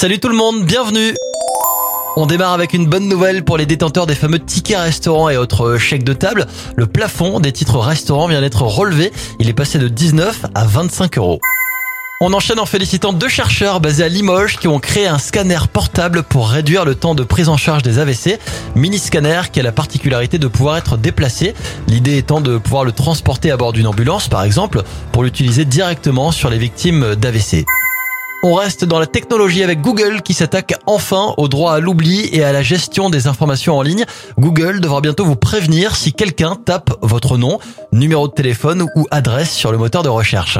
Salut tout le monde, bienvenue on démarre avec une bonne nouvelle pour les détenteurs des fameux tickets restaurants et autres chèques de table. Le plafond des titres restaurants vient d'être relevé. Il est passé de 19 à 25 euros. On enchaîne en félicitant deux chercheurs basés à Limoges qui ont créé un scanner portable pour réduire le temps de prise en charge des AVC. Mini scanner qui a la particularité de pouvoir être déplacé. L'idée étant de pouvoir le transporter à bord d'une ambulance par exemple pour l'utiliser directement sur les victimes d'AVC. On reste dans la technologie avec Google qui s'attaque enfin au droit à l'oubli et à la gestion des informations en ligne. Google devra bientôt vous prévenir si quelqu'un tape votre nom, numéro de téléphone ou adresse sur le moteur de recherche.